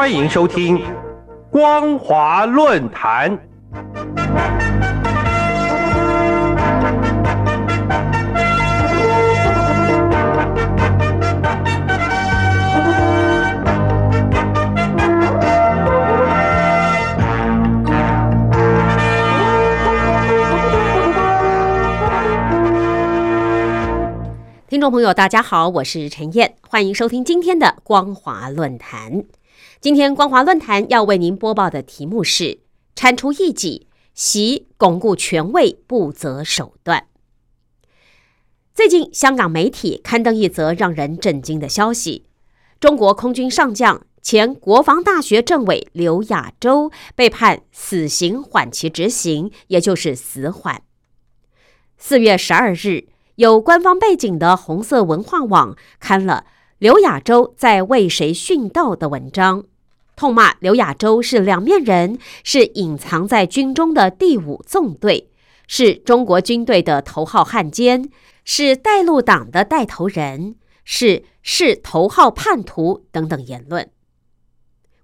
欢迎收听《光华论坛》。听众朋友，大家好，我是陈燕，欢迎收听今天的光华论坛。今天光华论坛要为您播报的题目是：铲除异己，习巩固权位不择手段。最近，香港媒体刊登一则让人震惊的消息：中国空军上将、前国防大学政委刘亚洲被判死刑缓期执行，也就是死缓。四月十二日。有官方背景的红色文化网刊了刘亚洲在为谁殉道的文章，痛骂刘亚洲是两面人，是隐藏在军中的第五纵队，是中国军队的头号汉奸，是带路党的带头人，是是头号叛徒等等言论。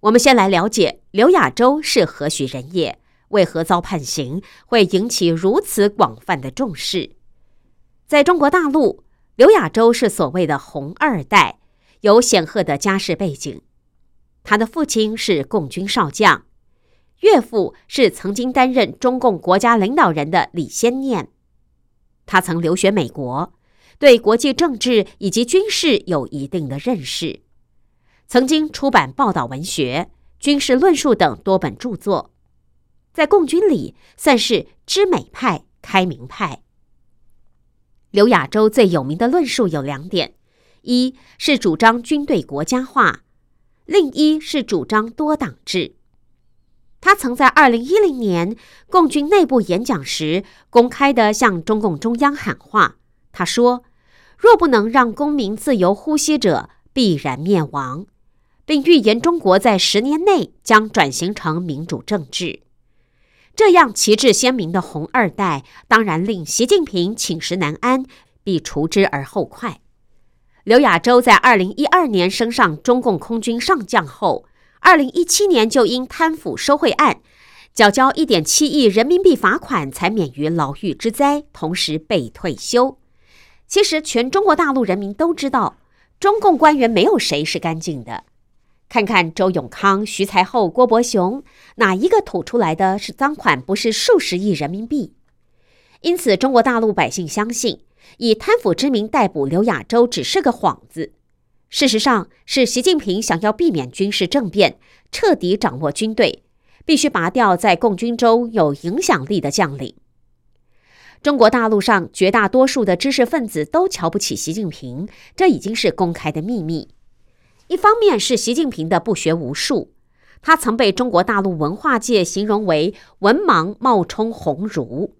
我们先来了解刘亚洲是何许人也，为何遭判刑，会引起如此广泛的重视。在中国大陆，刘亚洲是所谓的“红二代”，有显赫的家世背景。他的父亲是共军少将，岳父是曾经担任中共国家领导人的李先念。他曾留学美国，对国际政治以及军事有一定的认识，曾经出版报道文学、军事论述等多本著作，在共军里算是知美派、开明派。刘亚洲最有名的论述有两点：一是主张军队国家化，另一是主张多党制。他曾在二零一零年共军内部演讲时，公开的向中共中央喊话。他说：“若不能让公民自由呼吸者，必然灭亡。”并预言中国在十年内将转型成民主政治。这样旗帜鲜明的红二代，当然令习近平寝食难安，必除之而后快。刘亚洲在二零一二年升上中共空军上将后，二零一七年就因贪腐受贿案，缴交一点七亿人民币罚款，才免于牢狱之灾，同时被退休。其实，全中国大陆人民都知道，中共官员没有谁是干净的。看看周永康、徐才厚、郭伯雄，哪一个吐出来的是赃款？不是数十亿人民币。因此，中国大陆百姓相信，以贪腐之名逮捕刘亚洲只是个幌子。事实上，是习近平想要避免军事政变，彻底掌握军队，必须拔掉在共军中有影响力的将领。中国大陆上绝大多数的知识分子都瞧不起习近平，这已经是公开的秘密。一方面是习近平的不学无术，他曾被中国大陆文化界形容为文盲冒充鸿儒；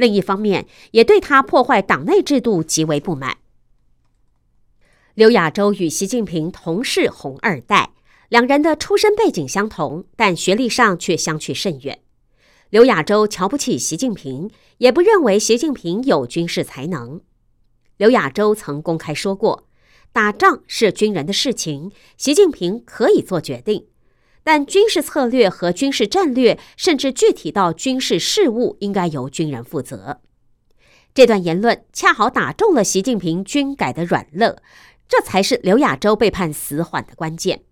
另一方面，也对他破坏党内制度极为不满。刘亚洲与习近平同是红二代，两人的出身背景相同，但学历上却相去甚远。刘亚洲瞧不起习近平，也不认为习近平有军事才能。刘亚洲曾公开说过。打仗是军人的事情，习近平可以做决定，但军事策略和军事战略，甚至具体到军事事务，应该由军人负责。这段言论恰好打中了习近平军改的软肋，这才是刘亚洲被判死缓的关键。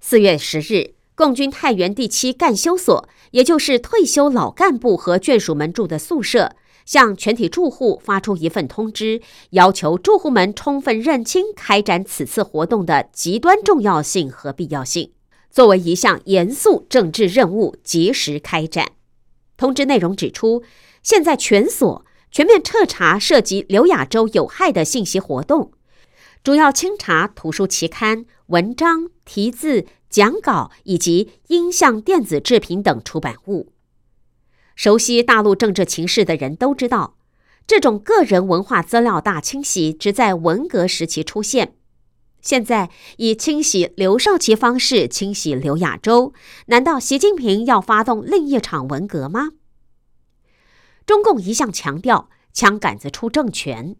四月十日，共军太原第七干休所，也就是退休老干部和眷属们住的宿舍。向全体住户发出一份通知，要求住户们充分认清开展此次活动的极端重要性和必要性，作为一项严肃政治任务，及时开展。通知内容指出，现在全所全面彻查涉及刘亚洲有害的信息活动，主要清查图书期刊、文章、题字、讲稿以及音像电子制品等出版物。熟悉大陆政治情势的人都知道，这种个人文化资料大清洗只在文革时期出现。现在以清洗刘少奇方式清洗刘亚洲，难道习近平要发动另一场文革吗？中共一向强调“枪杆子出政权”，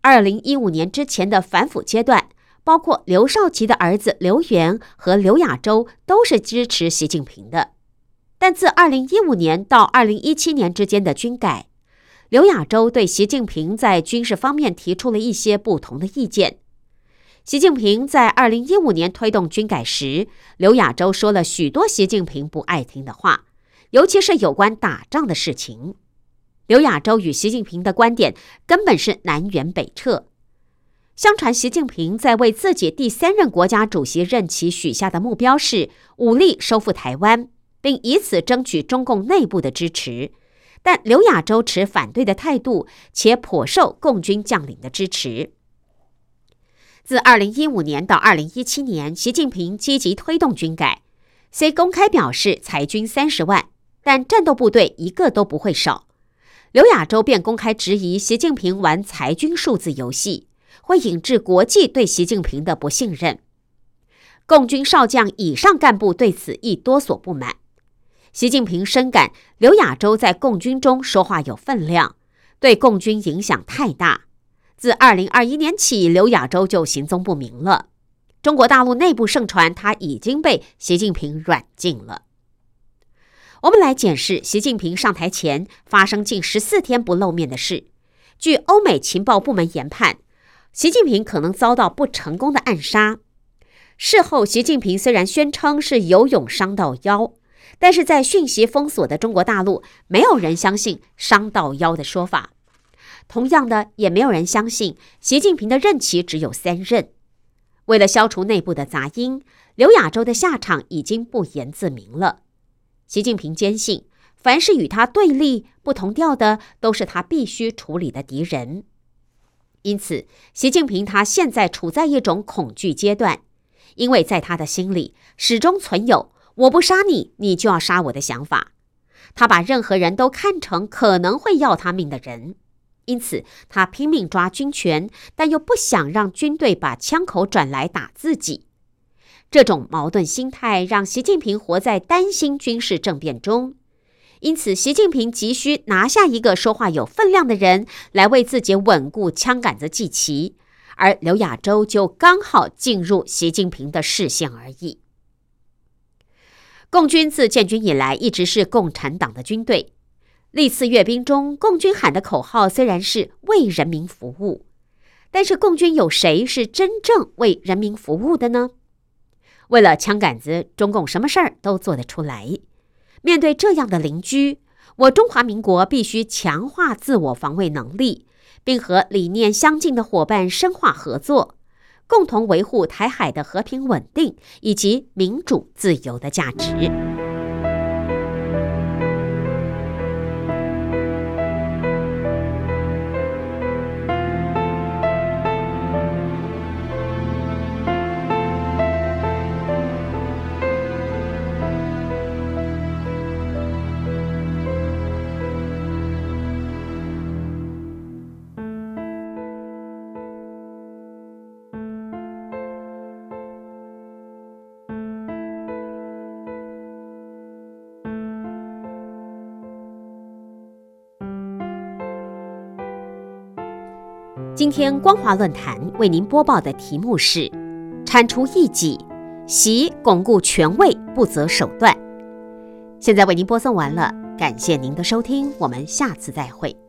二零一五年之前的反腐阶段，包括刘少奇的儿子刘源和刘亚洲都是支持习近平的。但自2015年到2017年之间的军改，刘亚洲对习近平在军事方面提出了一些不同的意见。习近平在2015年推动军改时，刘亚洲说了许多习近平不爱听的话，尤其是有关打仗的事情。刘亚洲与习近平的观点根本是南辕北辙。相传，习近平在为自己第三任国家主席任期许下的目标是武力收复台湾，并以此争取中共内部的支持。但刘亚洲持反对的态度，且颇受共军将领的支持。自2015年到2017年，习近平积极推动军改，虽公开表示裁军三十万，但战斗部队一个都不会少。刘亚洲便公开质疑习近平玩裁军数字游戏，会引致国际对习近平的不信任。共军少将以上干部对此亦多所不满。习近平深感刘亚洲在共军中说话有分量，对共军影响太大。自二零二一年起，刘亚洲就行踪不明了。中国大陆内部盛传他已经被习近平软禁了。我们来检视习近平上台前发生近十四天不露面的事。据欧美情报部门研判，习近平可能遭到不成功的暗杀。事后，习近平虽然宣称是游泳伤到腰，但是在讯息封锁的中国大陆，没有人相信伤到腰的说法。同样的，也没有人相信习近平的任期只有三任。为了消除内部的杂音，刘亚洲的下场已经不言自明了。习近平坚信，凡是与他对立、不同调的，都是他必须处理的敌人。因此，习近平他现在处在一种恐惧阶段，因为在他的心里始终存有“我不杀你，你就要杀我的”想法。他把任何人都看成可能会要他命的人，因此他拼命抓军权，但又不想让军队把枪口转来打自己。这种矛盾心态让习近平活在担心军事政变中，因此，习近平急需拿下一个说话有分量的人来为自己稳固枪杆子祭旗，而刘亚洲就刚好进入习近平的视线而已。共军自建军以来一直是共产党的军队，历次阅兵中，共军喊的口号虽然是为人民服务，但是共军有谁是真正为人民服务的呢？为了枪杆子，中共什么事儿都做得出来。面对这样的邻居，我中华民国必须强化自我防卫能力，并和理念相近的伙伴深化合作，共同维护台海的和平稳定以及民主自由的价值。今天光华论坛为您播报的题目是：铲除异己，习巩固权位不择手段。现在为您播送完了，感谢您的收听，我们下次再会。